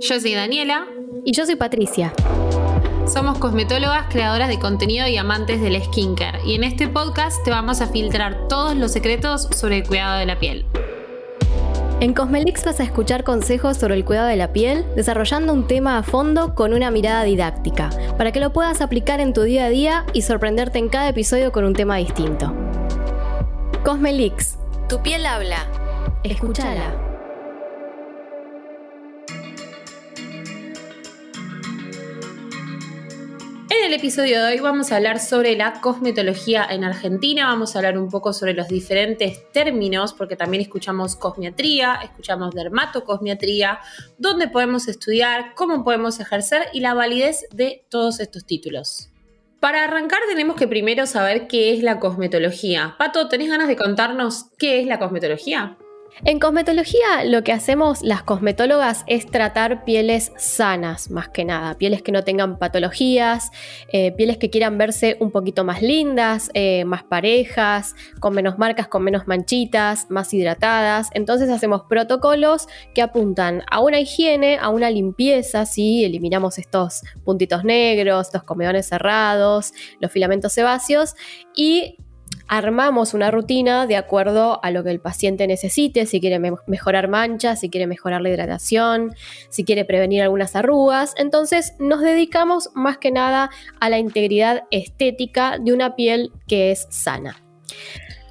Yo soy Daniela. Y yo soy Patricia. Somos cosmetólogas, creadoras de contenido y amantes del skincare. Y en este podcast te vamos a filtrar todos los secretos sobre el cuidado de la piel. En Cosmelix vas a escuchar consejos sobre el cuidado de la piel, desarrollando un tema a fondo con una mirada didáctica, para que lo puedas aplicar en tu día a día y sorprenderte en cada episodio con un tema distinto. Cosmelix, tu piel habla. Escúchala. El episodio de hoy vamos a hablar sobre la cosmetología en Argentina, vamos a hablar un poco sobre los diferentes términos, porque también escuchamos cosmiatría, escuchamos dermatocosmiatría, dónde podemos estudiar, cómo podemos ejercer y la validez de todos estos títulos. Para arrancar tenemos que primero saber qué es la cosmetología. Pato, ¿tenés ganas de contarnos qué es la cosmetología? En cosmetología lo que hacemos las cosmetólogas es tratar pieles sanas, más que nada, pieles que no tengan patologías, eh, pieles que quieran verse un poquito más lindas, eh, más parejas, con menos marcas, con menos manchitas, más hidratadas. Entonces hacemos protocolos que apuntan a una higiene, a una limpieza, ¿sí? eliminamos estos puntitos negros, estos comedones cerrados, los filamentos sebáceos y armamos una rutina de acuerdo a lo que el paciente necesite, si quiere mejorar manchas, si quiere mejorar la hidratación, si quiere prevenir algunas arrugas. Entonces nos dedicamos más que nada a la integridad estética de una piel que es sana.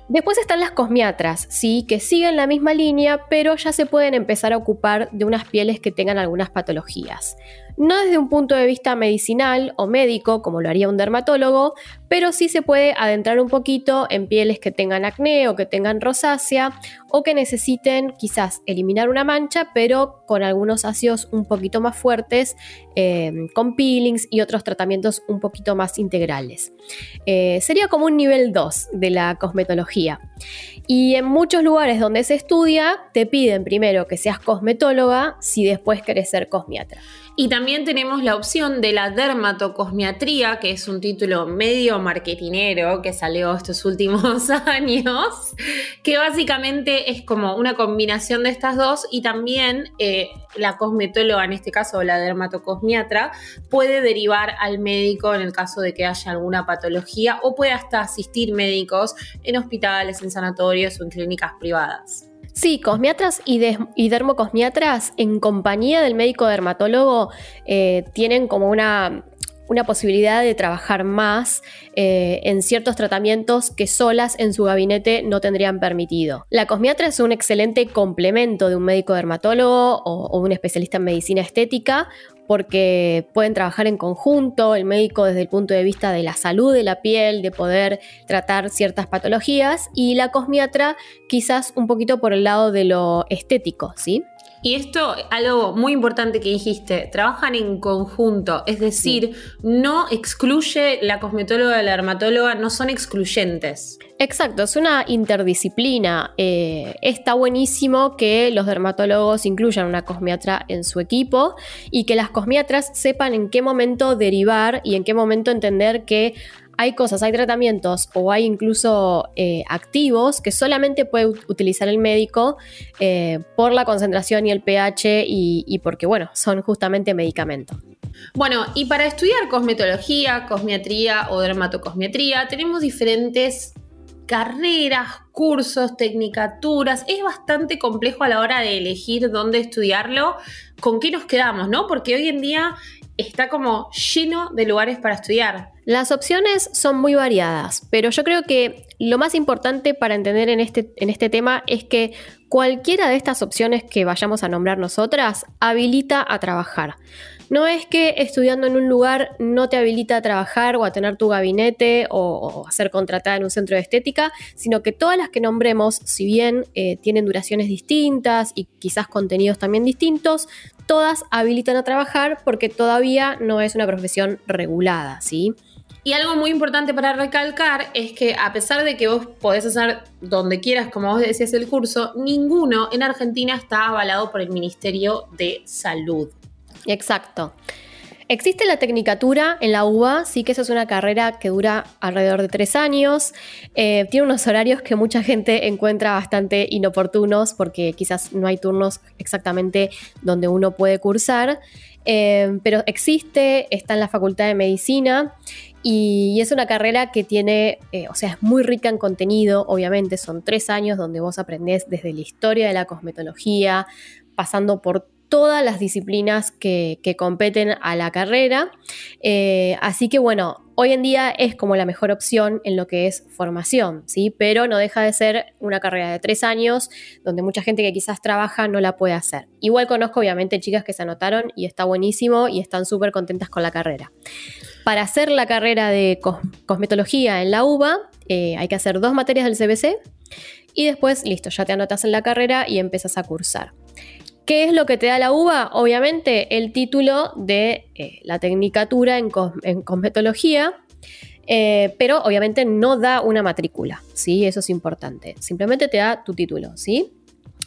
Después están las cosmiatras, sí, que siguen la misma línea, pero ya se pueden empezar a ocupar de unas pieles que tengan algunas patologías no desde un punto de vista medicinal o médico, como lo haría un dermatólogo, pero sí se puede adentrar un poquito en pieles que tengan acné o que tengan rosácea o que necesiten quizás eliminar una mancha, pero con algunos ácidos un poquito más fuertes, eh, con peelings y otros tratamientos un poquito más integrales. Eh, sería como un nivel 2 de la cosmetología. Y en muchos lugares donde se estudia, te piden primero que seas cosmetóloga si después querés ser cosmiatra. Y también tenemos la opción de la dermatocosmiatría, que es un título medio marketinero que salió estos últimos años, que básicamente es como una combinación de estas dos y también eh, la cosmetóloga, en este caso la dermatocosmiatra, puede derivar al médico en el caso de que haya alguna patología o puede hasta asistir médicos en hospitales, en sanatorios o en clínicas privadas. Sí, cosmiatras y, dermocosmiatras en compañía del médico dermatólogo eh, tienen como una, posibilidad de trabajar más eh, en ciertos tratamientos que solas en su gabinete no tendrían permitido. La cosmiatra es un excelente complemento de un médico dermatólogo o un especialista en medicina estética porque pueden trabajar en conjunto, el médico desde el punto de vista de la salud de la piel, de poder tratar ciertas patologías, y la cosmiatra quizás un poquito por el lado de lo estético, ¿sí? Y esto, algo muy importante que dijiste, trabajan en conjunto, es decir, no excluye la cosmetóloga y la dermatóloga, no son excluyentes. Exacto, es una interdisciplina. Eh, está buenísimo que los dermatólogos incluyan una cosmiatra en su equipo y que las cosmiatras sepan en qué momento derivar y en qué momento entender que hay cosas, hay tratamientos o hay incluso eh, activos que solamente puede utilizar el médico eh, por la concentración y el pH y, porque, bueno, son justamente medicamentos. Bueno, y para estudiar cosmetología, cosmiatría o dermatocosmiatría, tenemos diferentes carreras, cursos, tecnicaturas. Es bastante complejo a la hora de elegir dónde estudiarlo, con qué nos quedamos, ¿no? Porque hoy en día está como lleno de lugares para estudiar. Las opciones son muy variadas, pero yo creo que lo más importante para entender en este, en este tema es que cualquiera de estas opciones que vayamos a nombrar nosotras habilita a trabajar. No es que estudiando en un lugar no te habilita a trabajar o a tener tu gabinete o, a ser contratada en un centro de estética, sino que todas las que nombremos, si bien eh, tienen duraciones distintas y quizás contenidos también distintos, todas habilitan a trabajar porque todavía no es una profesión regulada, ¿sí? Y algo muy importante para recalcar es que a pesar de que vos podés hacer donde quieras, como vos decías, el curso, ninguno en Argentina está avalado por el Ministerio de Salud. Exacto. Existe la tecnicatura en la UBA, sí que esa es una carrera que dura alrededor de tres años. Eh, tiene unos horarios que mucha gente encuentra bastante inoportunos porque quizás no hay turnos exactamente donde uno puede cursar. Eh, pero existe, está en la Facultad de Medicina y es una carrera que tiene, eh, o sea, es muy rica en contenido, obviamente, son tres años donde vos aprendés desde la historia de la cosmetología, pasando por todas las disciplinas que, competen a la carrera. Eh, así que bueno, hoy en día es como la mejor opción en lo que es formación, ¿sí? Pero no deja de ser una carrera de tres años donde mucha gente que quizás trabaja no la puede hacer. Igual conozco obviamente chicas que se anotaron y está buenísimo y están súper contentas con la carrera. Para hacer la carrera de cosmetología en la UBA eh, hay que hacer dos materias del CBC y después, listo, ya te anotas en la carrera y empiezas a cursar. ¿Qué es lo que te da la UBA? Obviamente el título de eh, la tecnicatura en, cosmetología, eh, pero obviamente no da una matrícula, ¿sí? Eso es importante. Simplemente te da tu título, ¿sí?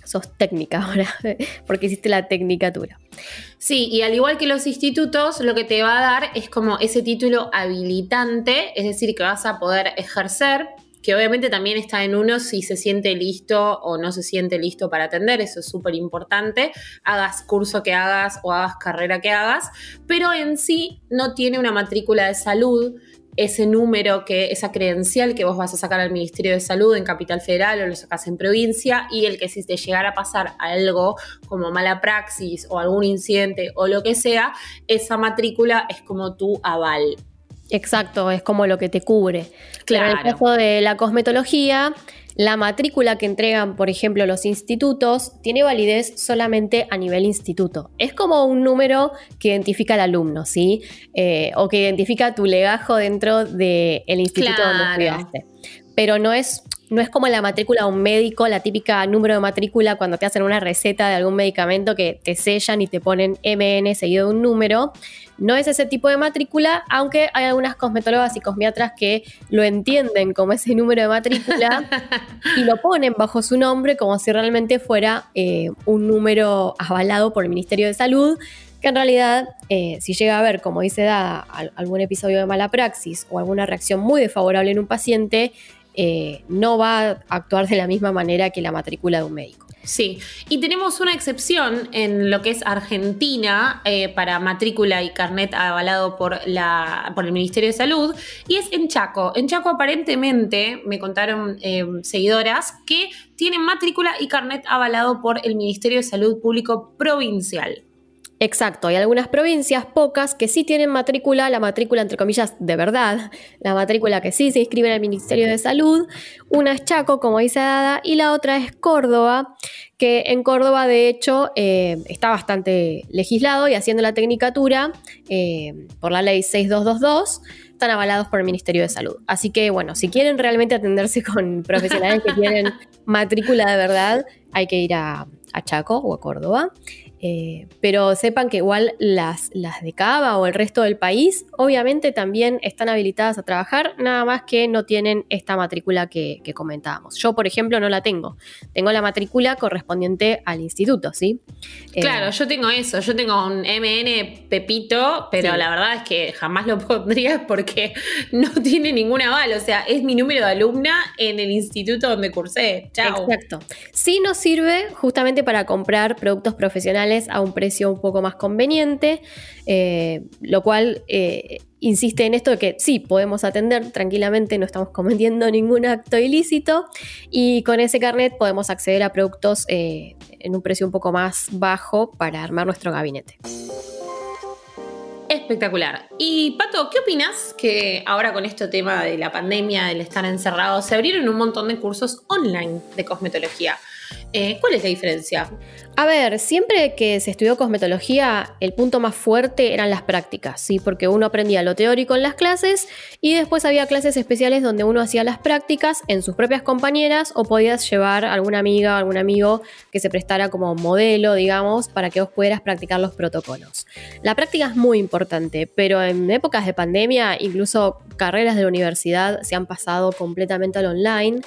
Sos técnica ahora, porque hiciste la tecnicatura. Sí, y al igual que los institutos, lo que te va a dar es como ese título habilitante, es decir, que vas a poder ejercer que obviamente también está en uno si se siente listo o no se siente listo para atender, eso es súper importante, hagas curso que hagas o hagas carrera que hagas, pero en sí no tiene una matrícula de salud, ese número, que esa credencial que vos vas a sacar al Ministerio de Salud en Capital Federal o lo sacas en provincia y el que si te llegara a pasar algo como mala praxis o algún incidente o lo que sea, esa matrícula es como tu aval. Exacto, es como lo que te cubre. Claro. en el caso de la cosmetología, la matrícula que entregan, por ejemplo, los institutos, tiene validez solamente a nivel instituto. Es como un número que identifica al alumno, ¿sí? Eh, o que identifica tu legajo dentro del instituto donde estudiaste. Pero no es no es como la matrícula de un médico, la típica número de matrícula cuando te hacen una receta de algún medicamento que te sellan y te ponen MN seguido de un número. No es ese tipo de matrícula, aunque hay algunas cosmetólogas y cosmiatras que lo entienden como ese número de matrícula y lo ponen bajo su nombre como si realmente fuera eh, un número avalado por el Ministerio de Salud que en realidad, eh, si llega a haber, como dice Dada, algún episodio de mala praxis o alguna reacción muy desfavorable en un paciente, eh, no va a actuar de la misma manera que la matrícula de un médico. Sí, y tenemos una excepción en lo que es Argentina eh, para matrícula y carnet avalado por, la, por el Ministerio de Salud, y es en Chaco. En Chaco aparentemente, me contaron eh, seguidoras, que tienen matrícula y carnet avalado por el Ministerio de Salud Público Provincial. Exacto, hay algunas provincias, pocas, que sí tienen matrícula, la matrícula entre comillas de verdad, la matrícula que sí se inscribe en el Ministerio de Salud. Una es Chaco, como dice Dada, y la otra es Córdoba, que en Córdoba de hecho eh, está bastante legislado y haciendo la tecnicatura eh, por la ley 6222 están avalados por el Ministerio de Salud. Así que bueno, si quieren realmente atenderse con profesionales que tienen matrícula de verdad, hay que ir a, a Chaco o a Córdoba. Eh, pero sepan que igual las, las de Cava o el resto del país obviamente también están habilitadas a trabajar, nada más que no tienen esta matrícula que, comentábamos. Yo, por ejemplo, no la tengo. Tengo la matrícula correspondiente al instituto, ¿sí? Eh, claro, yo tengo eso. Yo tengo un MN Pepito, pero la verdad es que jamás lo pondría porque no tiene ningún aval. O sea, es mi número de alumna en el instituto donde cursé. Chao. Exacto. Sí nos sirve justamente para comprar productos profesionales a un precio un poco más conveniente, eh, lo cual eh, insiste en esto de que sí, podemos atender tranquilamente, no estamos cometiendo ningún acto ilícito y con ese carnet podemos acceder a productos eh, en un precio un poco más bajo para armar nuestro gabinete. Espectacular. Y Pato, ¿qué opinas que ahora con este tema de la pandemia, del estar encerrado, se abrieron un montón de cursos online de cosmetología? Eh, ¿Cuál es la diferencia? A ver, siempre que se estudió cosmetología, el punto más fuerte eran las prácticas, ¿sí? Porque uno aprendía lo teórico en las clases y después había clases especiales donde uno hacía las prácticas en sus propias compañeras o podías llevar alguna amiga o algún amigo que se prestara como modelo, digamos, para que vos pudieras practicar los protocolos. La práctica es muy importante, pero en épocas de pandemia, incluso carreras de la universidad se han pasado completamente al online.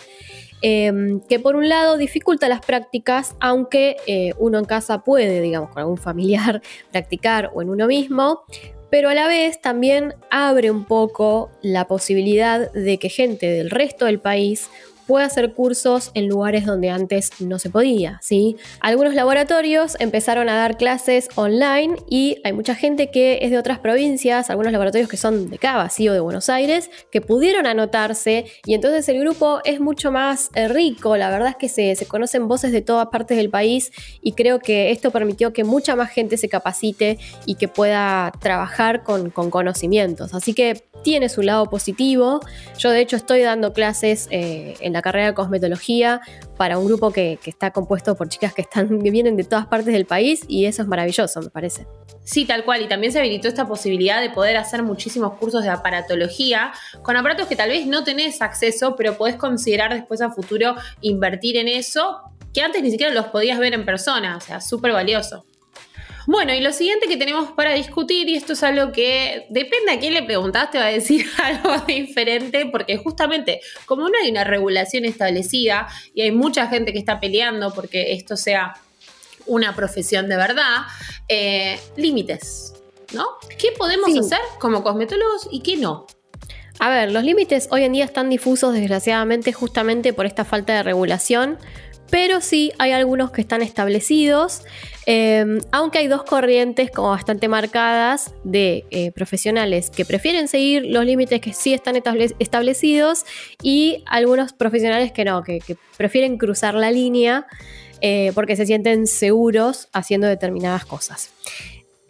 Em, que por un lado dificulta las prácticas, aunque eh, uno en casa puede, digamos, con algún familiar practicar o en uno mismo, pero a la vez también abre un poco la posibilidad de que gente del resto del país puede hacer cursos en lugares donde antes no se podía, ¿sí? Algunos laboratorios empezaron a dar clases online y hay mucha gente que es de otras provincias, algunos laboratorios que son de Cava, ¿sí? O de Buenos Aires, que pudieron anotarse y entonces el grupo es mucho más eh, rico, la verdad es que se, se, conocen voces de todas partes del país y creo que esto permitió que mucha más gente se capacite y que pueda trabajar con, con conocimientos, así que tiene su lado positivo, yo de hecho estoy dando clases eh, en la carrera de cosmetología para un grupo que, está compuesto por chicas que, están, que vienen de todas partes del país y eso es maravilloso, me parece. Sí, tal cual. Y también se habilitó esta posibilidad de poder hacer muchísimos cursos de aparatología con aparatos que tal vez no tenés acceso, pero podés considerar después a futuro invertir en eso, que antes ni siquiera los podías ver en persona. O sea, súper valioso. Bueno, y lo siguiente que tenemos para discutir, y esto es algo que depende a quién le preguntaste, va a decir algo diferente, porque justamente como no hay una regulación establecida y hay mucha gente que está peleando porque esto sea una profesión de verdad, eh, límites, ¿no? ¿Qué podemos hacer como cosmetólogos y qué no? A ver, los límites hoy en día están difusos desgraciadamente justamente por esta falta de regulación pero sí hay algunos que están establecidos, em, aunque hay dos corrientes como bastante marcadas de eh, profesionales que prefieren seguir los límites que sí están establecidos y algunos profesionales que no, que, prefieren cruzar la línea eh, porque se sienten seguros haciendo determinadas cosas.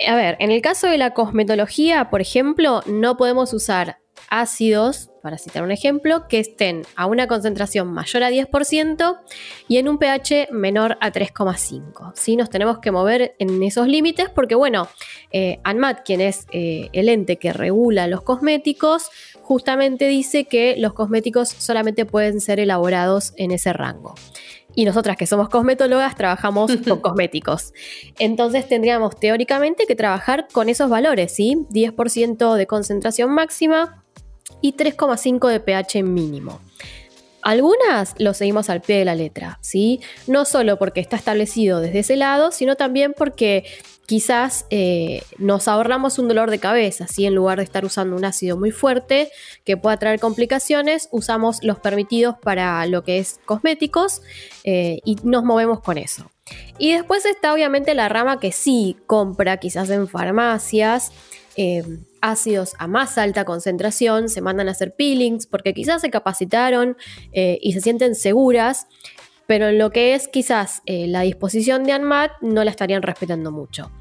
A ver, en el caso de la cosmetología, por ejemplo, no podemos usar ácidos, para citar un ejemplo, que estén a una concentración mayor a 10% y en un pH menor a 3,5. ¿sí? Nos tenemos que mover en esos límites porque, bueno, eh, ANMAT, quien es eh, el ente que regula los cosméticos, justamente dice que los cosméticos solamente pueden ser elaborados en ese rango y nosotras que somos cosmetólogas trabajamos con cosméticos. Entonces tendríamos teóricamente que trabajar con esos valores, ¿sí? 10% de concentración máxima, y 3,5 de pH mínimo. Algunas lo seguimos al pie de la letra, ¿sí? No solo porque está establecido desde ese lado, sino también porque quizás eh, nos ahorramos un dolor de cabeza, ¿sí? En lugar de estar usando un ácido muy fuerte que pueda traer complicaciones, usamos los permitidos para lo que es cosméticos eh, y nos movemos con eso. Y después está obviamente la rama que sí compra quizás en farmacias eh, ácidos a más alta concentración, se mandan a hacer peelings porque quizás se capacitaron eh, y se sienten seguras, pero en lo que es quizás eh, la disposición de ANMAT no la estarían respetando mucho.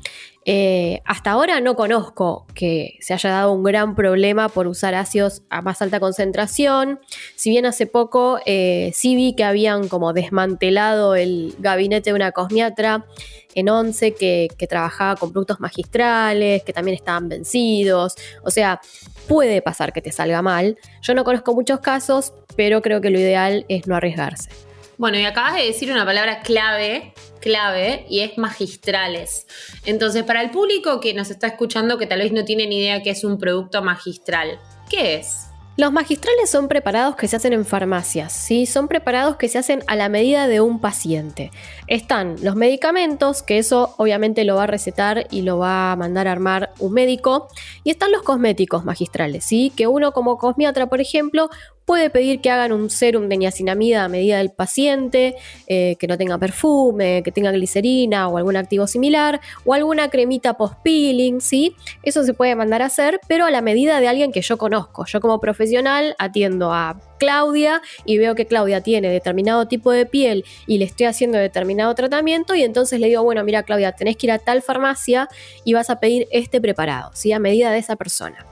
Eh, hasta ahora no conozco que se haya dado un gran problema por usar ácidos a más alta concentración. Si bien hace poco eh, sí vi que habían como desmantelado el gabinete de una cosmiatra en 11 que, que trabajaba con productos magistrales, que también estaban vencidos. O sea, puede pasar que te salga mal. Yo no conozco muchos casos, pero creo que lo ideal es no arriesgarse. Bueno, y acabas de decir una palabra clave, clave, y es magistrales. Entonces, para el público que nos está escuchando, que tal vez no tiene ni idea qué es un producto magistral, ¿qué es? Los magistrales son preparados que se hacen en farmacias, ¿sí? son preparados que se hacen a la medida de un paciente. Están los medicamentos, que eso obviamente lo va a recetar y lo va a mandar a armar un médico, y están los cosméticos magistrales, ¿sí? que uno como cosmiatra, por ejemplo, puede pedir que hagan un serum de niacinamida a medida del paciente, eh, que no tenga perfume, que tenga glicerina o algún activo similar, o alguna cremita post-peeling, ¿sí? Eso se puede mandar a hacer, pero a la medida de alguien que yo conozco. Yo como profesional atiendo a Claudia y veo que Claudia tiene determinado tipo de piel y le estoy haciendo determinado tratamiento y entonces le digo, bueno, mira Claudia, tenés que ir a tal farmacia y vas a pedir este preparado, ¿sí? A medida de esa persona.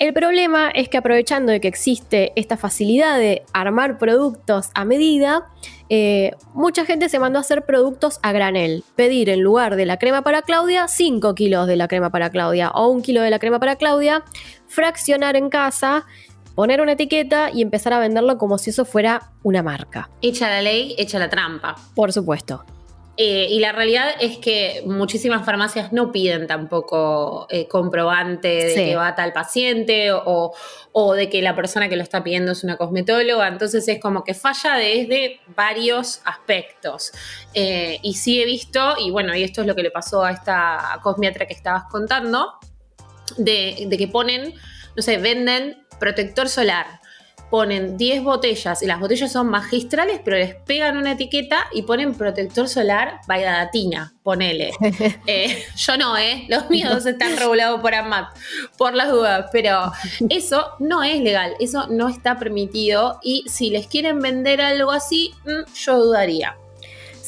El problema es que aprovechando de que existe esta facilidad de armar productos a medida, eh, mucha gente se mandó a hacer productos a granel. Pedir en lugar de la crema para Claudia, 5 kilos de la crema para Claudia o un kilo de la crema para Claudia, fraccionar en casa, poner una etiqueta y empezar a venderlo como si eso fuera una marca. Echa la ley, echa la trampa. Por supuesto. Eh, y la realidad es que muchísimas farmacias no piden tampoco eh, comprobante de que va tal paciente o, de que la persona que lo está pidiendo es una cosmetóloga. Entonces es como que falla desde varios aspectos. Eh, y sí he visto, y bueno, y esto es lo que le pasó a esta cosmiatra que estabas contando, de, de que ponen, no sé, venden protector solar ponen 10 botellas y las botellas son magistrales, pero les pegan una etiqueta y ponen protector solar Datina, ponele. Eh, yo no, ¿eh? Los míos están regulados por AMAT, por las dudas, pero eso no es legal, eso no está permitido y si les quieren vender algo así, mm, yo dudaría.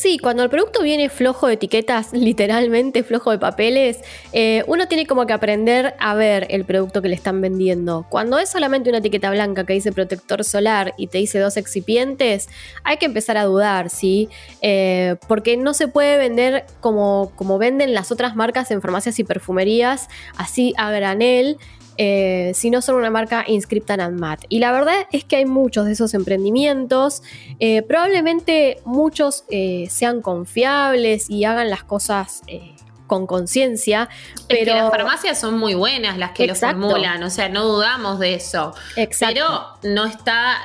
Sí, cuando el producto viene flojo de etiquetas, literalmente flojo de papeles, eh, uno tiene como que aprender a ver el producto que le están vendiendo. Cuando es solamente una etiqueta blanca que dice protector solar y te dice dos excipientes, hay que empezar a dudar, ¿sí? Eh, porque no se puede vender como, como venden las otras marcas en farmacias y perfumerías, así a granel. Eh, si no son una marca inscripta en ANMAT. Y la verdad es que hay muchos de esos emprendimientos. Eh, probablemente muchos eh, sean confiables y hagan las cosas con conciencia. Pero las farmacias son muy buenas las que lo formulan, o sea, no dudamos de eso. Pero no está,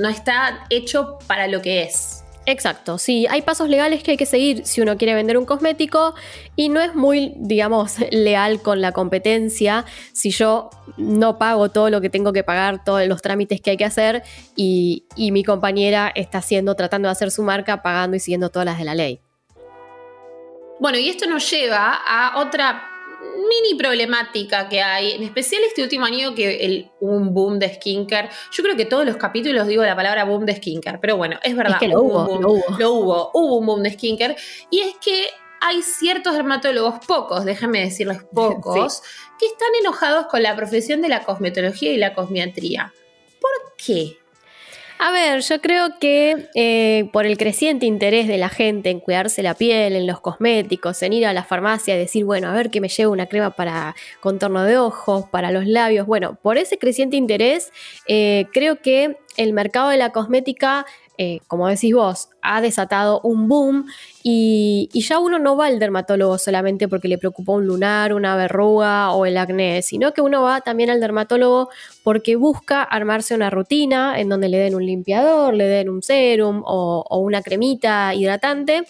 no está hecho para lo que es. Exacto, sí, hay pasos legales que hay que seguir si uno quiere vender un cosmético y no es muy, digamos, leal con la competencia si yo no pago todo lo que tengo que pagar, todos los trámites que hay que hacer y, mi compañera está haciendo, tratando de hacer su marca, pagando y siguiendo todas las de la ley. Bueno, y esto nos lleva a otra mini problemática que hay, en especial este último año que el, un boom de skincare. Yo creo que todos los capítulos digo la palabra boom de skincare, pero bueno, es verdad. que lo hubo, lo hubo. Lo hubo, hubo un boom de skincare. Y es que hay ciertos dermatólogos, pocos, déjenme decirles pocos, que están enojados con la profesión de la cosmetología y la cosmiatría. ¿Por qué? A ver, yo creo que eh, por el creciente interés de la gente en cuidarse la piel, en los cosméticos, en ir a la farmacia y decir, bueno, a ver que me llevo una crema para contorno de ojos, para los labios. Bueno, por ese creciente interés, eh, creo que el mercado de la cosmética eh, como decís vos, ha desatado un boom y, ya uno no va al dermatólogo solamente porque le preocupó un lunar, una verruga o el acné, sino que uno va también al dermatólogo porque busca armarse una rutina en donde le den un limpiador, le den un serum o, una cremita hidratante.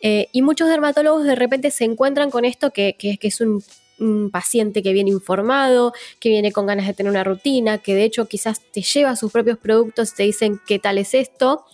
Eh, y muchos dermatólogos de repente se encuentran con esto que, que es un un paciente que viene informado, que viene con ganas de tener una rutina, que de hecho quizás te lleva sus propios productos y te dicen qué tal es esto.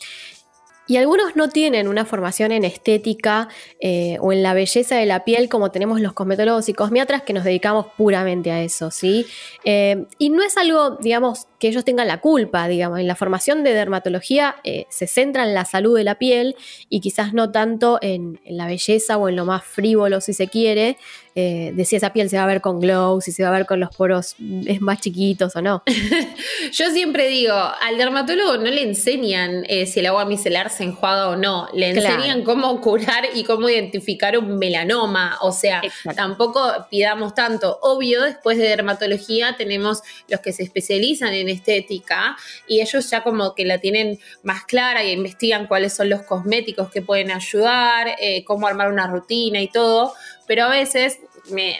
Y algunos no tienen una formación en estética eh, o en la belleza de la piel como tenemos los cosmetólogos y cosmiatras que nos dedicamos puramente a eso, ¿sí? Eh, y no es algo, digamos, que ellos tengan la culpa, digamos. En la formación de dermatología eh, se centra en la salud de la piel y quizás no tanto en, la belleza o en lo más frívolo, si se quiere, eh, de si esa piel se va a ver con glow, si se va a ver con los poros es más chiquitos o no. Yo siempre digo, al dermatólogo no le enseñan eh, si el agua micelar se enjuaga o no, le enseñan cómo curar y cómo identificar un melanoma, o sea, tampoco pidamos tanto. Obvio, después de dermatología tenemos los que se especializan en estética y ellos ya como que la tienen más clara y investigan cuáles son los cosméticos que pueden ayudar, eh, cómo armar una rutina y todo, pero a veces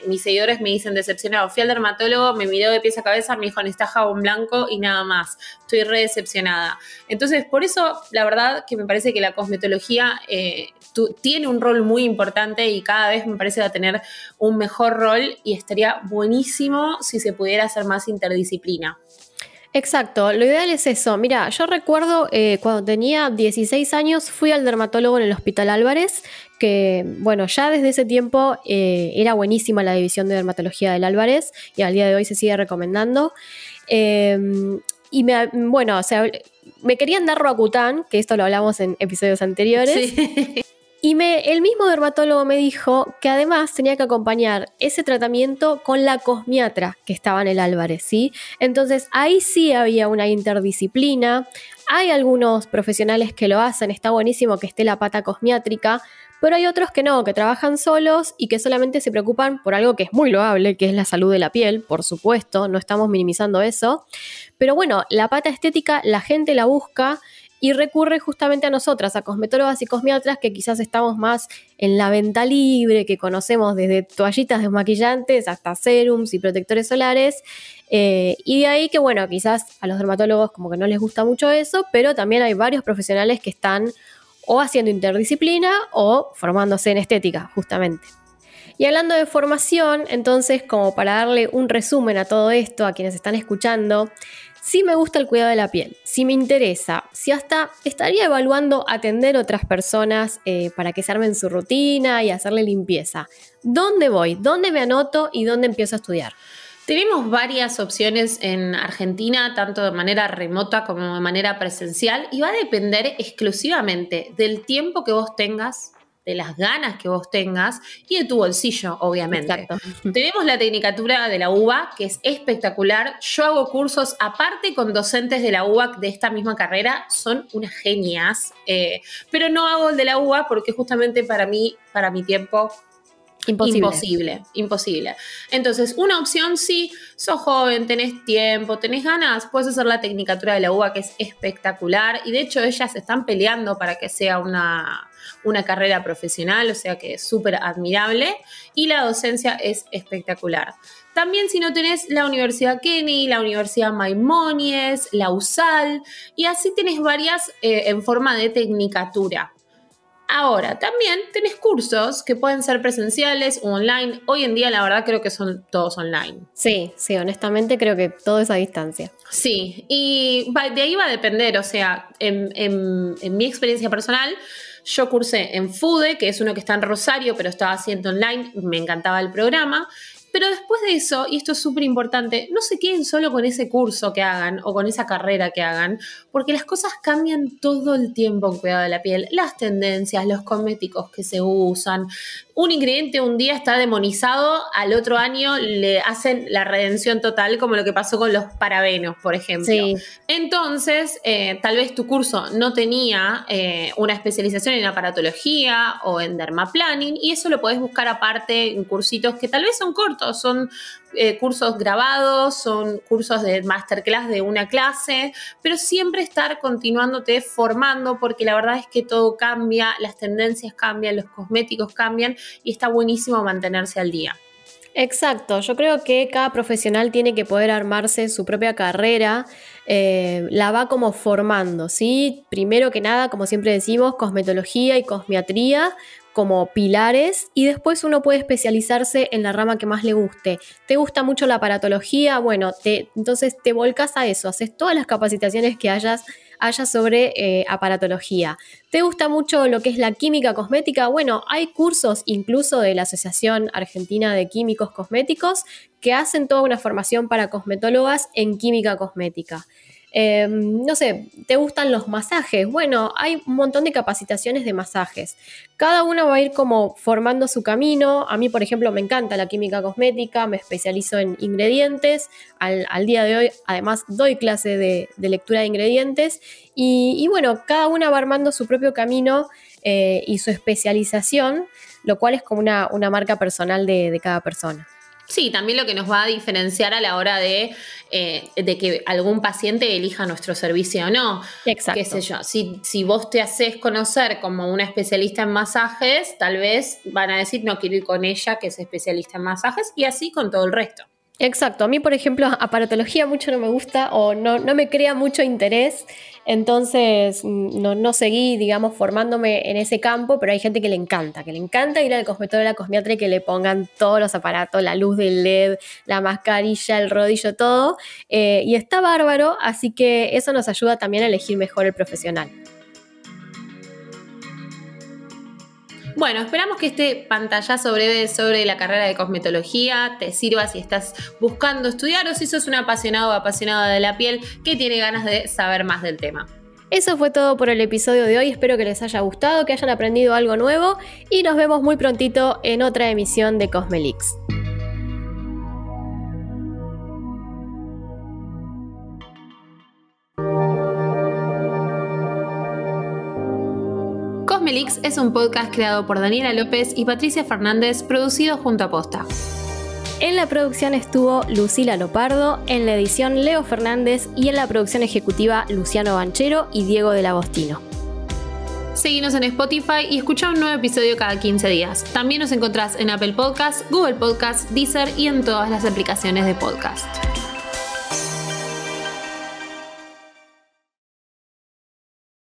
mis seguidores me dicen decepcionado. Fui al dermatólogo, me miró de pies a cabeza, me dijo, necesitas jabón blanco y nada más. Estoy re decepcionada. Entonces, por eso, la verdad que me parece que la cosmetología eh, tiene un rol muy importante y cada vez me parece va a tener un mejor rol y estaría buenísimo si se pudiera hacer más interdisciplina. Exacto, lo ideal es eso. Mira, yo recuerdo eh, cuando tenía 16 años fui al dermatólogo en el Hospital Álvarez, que bueno, ya desde ese tiempo eh, era buenísima la división de dermatología del Álvarez y al día de hoy se sigue recomendando. Em, y me, bueno, o sea, me querían dar Roacutan, que esto lo hablamos en episodios anteriores. Sí. Y el mismo dermatólogo me dijo que además tenía que acompañar ese tratamiento con la cosmiatra que estaba en el Álvarez, ¿sí? Entonces ahí sí había una interdisciplina. Hay algunos profesionales que lo hacen, está buenísimo que esté la pata cosmiátrica, pero hay otros que no, que trabajan solos y que solamente se preocupan por algo que es muy loable, que es la salud de la piel, por supuesto, no estamos minimizando eso. Pero bueno, la pata estética la gente la busca y recurre justamente a nosotras, a cosmetólogas y cosmiatras que quizás estamos más en la venta libre, que conocemos desde toallitas desmaquillantes hasta serums y protectores solares. Eh, y de ahí que, bueno, quizás a los dermatólogos como que no les gusta mucho eso, pero también hay varios profesionales que están o haciendo interdisciplina o formándose en estética, justamente. Y hablando de formación, entonces como para darle un resumen a todo esto, a quienes están escuchando, si me gusta el cuidado de la piel, si me interesa, si hasta estaría evaluando atender otras personas eh, para que se armen su rutina y hacerle limpieza. ¿Dónde voy? ¿Dónde me anoto y dónde empiezo a estudiar? Tenemos varias opciones en Argentina, tanto de manera remota como de manera presencial, y va a depender exclusivamente del tiempo que vos tengas de las ganas que vos tengas y de tu bolsillo, obviamente. Tenemos la tecnicatura de la UBA, que es espectacular. Yo hago cursos aparte con docentes de la UBA de esta misma carrera, son unas genias, eh, pero no hago el de la UBA porque justamente para mí, para mi tiempo, Imposible. Imposible, imposible. Entonces, una opción si sos joven, tenés tiempo, tenés ganas, puedes hacer la tecnicatura de la UBA que es espectacular y de hecho ellas están peleando para que sea una, una carrera profesional, o sea que es súper admirable y la docencia es espectacular. También si no tenés la Universidad Kenny, la Universidad Maimonides, la USAL y así tenés varias eh, en forma de tecnicatura. Ahora, también tenés cursos que pueden ser presenciales o online. Hoy en día, la verdad, creo que son todos online. Sí, sí, honestamente creo que todo es a distancia. Sí, y de ahí va a depender. O sea, en, mi experiencia personal, yo cursé en FUDE, que es uno que está en Rosario, pero estaba haciendo online. Me encantaba el programa. Pero después de eso, y esto es súper importante, no se queden solo con ese curso que hagan o con esa carrera que hagan, porque las cosas cambian todo el tiempo en cuidado de la piel. Las tendencias, los cosméticos que se usan. Un ingrediente un día está demonizado, al otro año le hacen la redención total, como lo que pasó con los parabenos, por ejemplo. Entonces, eh, tal vez tu curso no tenía eh, una especialización en aparatología o en dermaplaning, y eso lo podés buscar aparte en cursitos que tal vez son cortos son eh, cursos grabados, son cursos de masterclass de una clase, pero siempre estar continuándote formando porque la verdad es que todo cambia, las tendencias cambian, los cosméticos cambian y está buenísimo mantenerse al día. Exacto, yo creo que cada profesional tiene que poder armarse su propia carrera, eh, la va como formando, ¿sí? Primero que nada, como siempre decimos, cosmetología y cosmiatría, como pilares y después uno puede especializarse en la rama que más le guste. ¿Te gusta mucho la aparatología? Bueno, te, entonces te volcas a eso, haces todas las capacitaciones que hayas, haya sobre eh, aparatología. ¿Te gusta mucho lo que es la química cosmética? Bueno, hay cursos incluso de la Asociación Argentina de Químicos Cosméticos que hacen toda una formación para cosmetólogas en química cosmética. Em, no sé, ¿te gustan los masajes? Bueno, hay un montón de capacitaciones de masajes. Cada uno va a ir como formando su camino. A mí, por ejemplo, me encanta la química cosmética, me especializo en ingredientes. Al, día de hoy, además, doy clase de, lectura de ingredientes. Y, bueno, cada una va armando su propio camino eh, y su especialización, lo cual es como una, marca personal de cada persona. Sí, también lo que nos va a diferenciar a la hora de, eh, de que algún paciente elija nuestro servicio o no. Exacto. Qué sé yo, si, si vos te haces conocer como una especialista en masajes, tal vez van a decir no quiero ir con ella que es especialista en masajes y así con todo el resto. Exacto, a mí por ejemplo aparatología mucho no me gusta o no, no me crea mucho interés, entonces mm, no, no, seguí, digamos, formándome en ese campo, pero hay gente que le encanta, que le encanta ir al cosmetólogo a la cosmiatra y que le pongan todos los aparatos, la luz del LED, la mascarilla, el rodillo, todo, eh, y está bárbaro, así que eso nos ayuda también a elegir mejor el profesional. Bueno, esperamos que este pantallazo breve sobre la carrera de cosmetología te sirva si estás buscando estudiar o si sos un apasionado o apasionada de la piel que tiene ganas de saber más del tema. Eso fue todo por el episodio de hoy, espero que les haya gustado, que hayan aprendido algo nuevo y nos vemos muy prontito en otra emisión de Cosmelix. Cosmelix es un podcast creado por Daniela López y Patricia Fernández, producido junto a Posta. En la producción estuvo Lucila Lopardo, en la edición Leo Fernández y en la producción ejecutiva Luciano Banchero y Diego del Agostino. Seguinos en Spotify y escucha un nuevo episodio cada 15 días. También nos encontrás en Apple Podcasts, Google Podcasts, Deezer y en todas las aplicaciones de podcast.